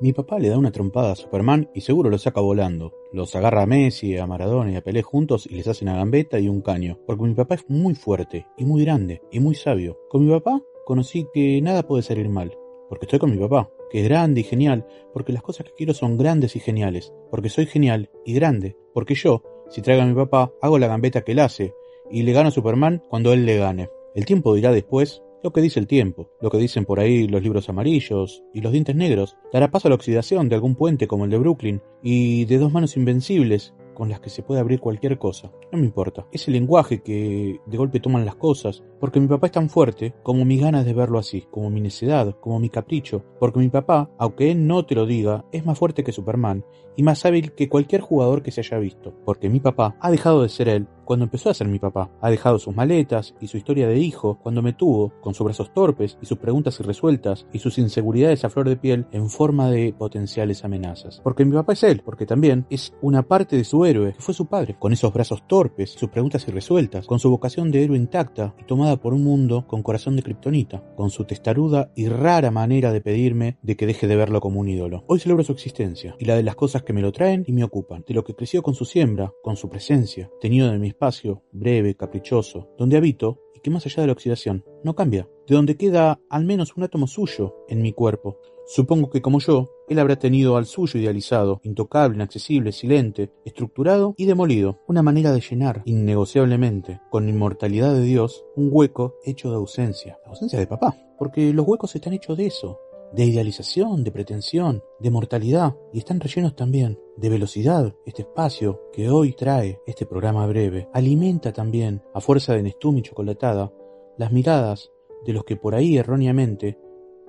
Mi papá le da una trompada a Superman y seguro lo saca volando. Los agarra a Messi, a Maradona y a Pelé juntos y les hace una gambeta y un caño. Porque mi papá es muy fuerte y muy grande y muy sabio. Con mi papá conocí que nada puede salir mal. Porque estoy con mi papá, que es grande y genial. Porque las cosas que quiero son grandes y geniales. Porque soy genial y grande. Porque yo, si traigo a mi papá, hago la gambeta que él hace. Y le gano a Superman cuando él le gane. El tiempo dirá después lo que dice el tiempo, lo que dicen por ahí los libros amarillos y los dientes negros, dará paso a la oxidación de algún puente como el de Brooklyn y de dos manos invencibles con las que se puede abrir cualquier cosa. No me importa. Es el lenguaje que de golpe toman las cosas, porque mi papá es tan fuerte como mis ganas de verlo así, como mi necedad, como mi capricho, porque mi papá, aunque él no te lo diga, es más fuerte que Superman y más hábil que cualquier jugador que se haya visto, porque mi papá ha dejado de ser él cuando empezó a ser mi papá. Ha dejado sus maletas y su historia de hijo cuando me tuvo, con sus brazos torpes y sus preguntas irresueltas y sus inseguridades a flor de piel en forma de potenciales amenazas. Porque mi papá es él, porque también es una parte de su héroe, que fue su padre, con esos brazos torpes, sus preguntas irresueltas, con su vocación de héroe intacta y tomada por un mundo con corazón de kriptonita, con su testaruda y rara manera de pedirme de que deje de verlo como un ídolo. Hoy celebro su existencia y la de las cosas que me lo traen y me ocupan, de lo que creció con su siembra, con su presencia, tenido de mis espacio, breve, caprichoso, donde habito y que más allá de la oxidación no cambia, de donde queda al menos un átomo suyo en mi cuerpo. Supongo que como yo, él habrá tenido al suyo idealizado, intocable, inaccesible, silente, estructurado y demolido, una manera de llenar, innegociablemente, con inmortalidad de Dios, un hueco hecho de ausencia, ausencia de papá, porque los huecos están hechos de eso, de idealización, de pretensión, de mortalidad, y están rellenos también de velocidad. Este espacio que hoy trae este programa breve alimenta también, a fuerza de Nestum y chocolatada, las miradas de los que por ahí erróneamente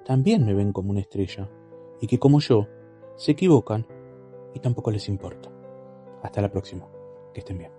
también me ven como una estrella, y que como yo, se equivocan y tampoco les importa. Hasta la próxima. Que estén bien.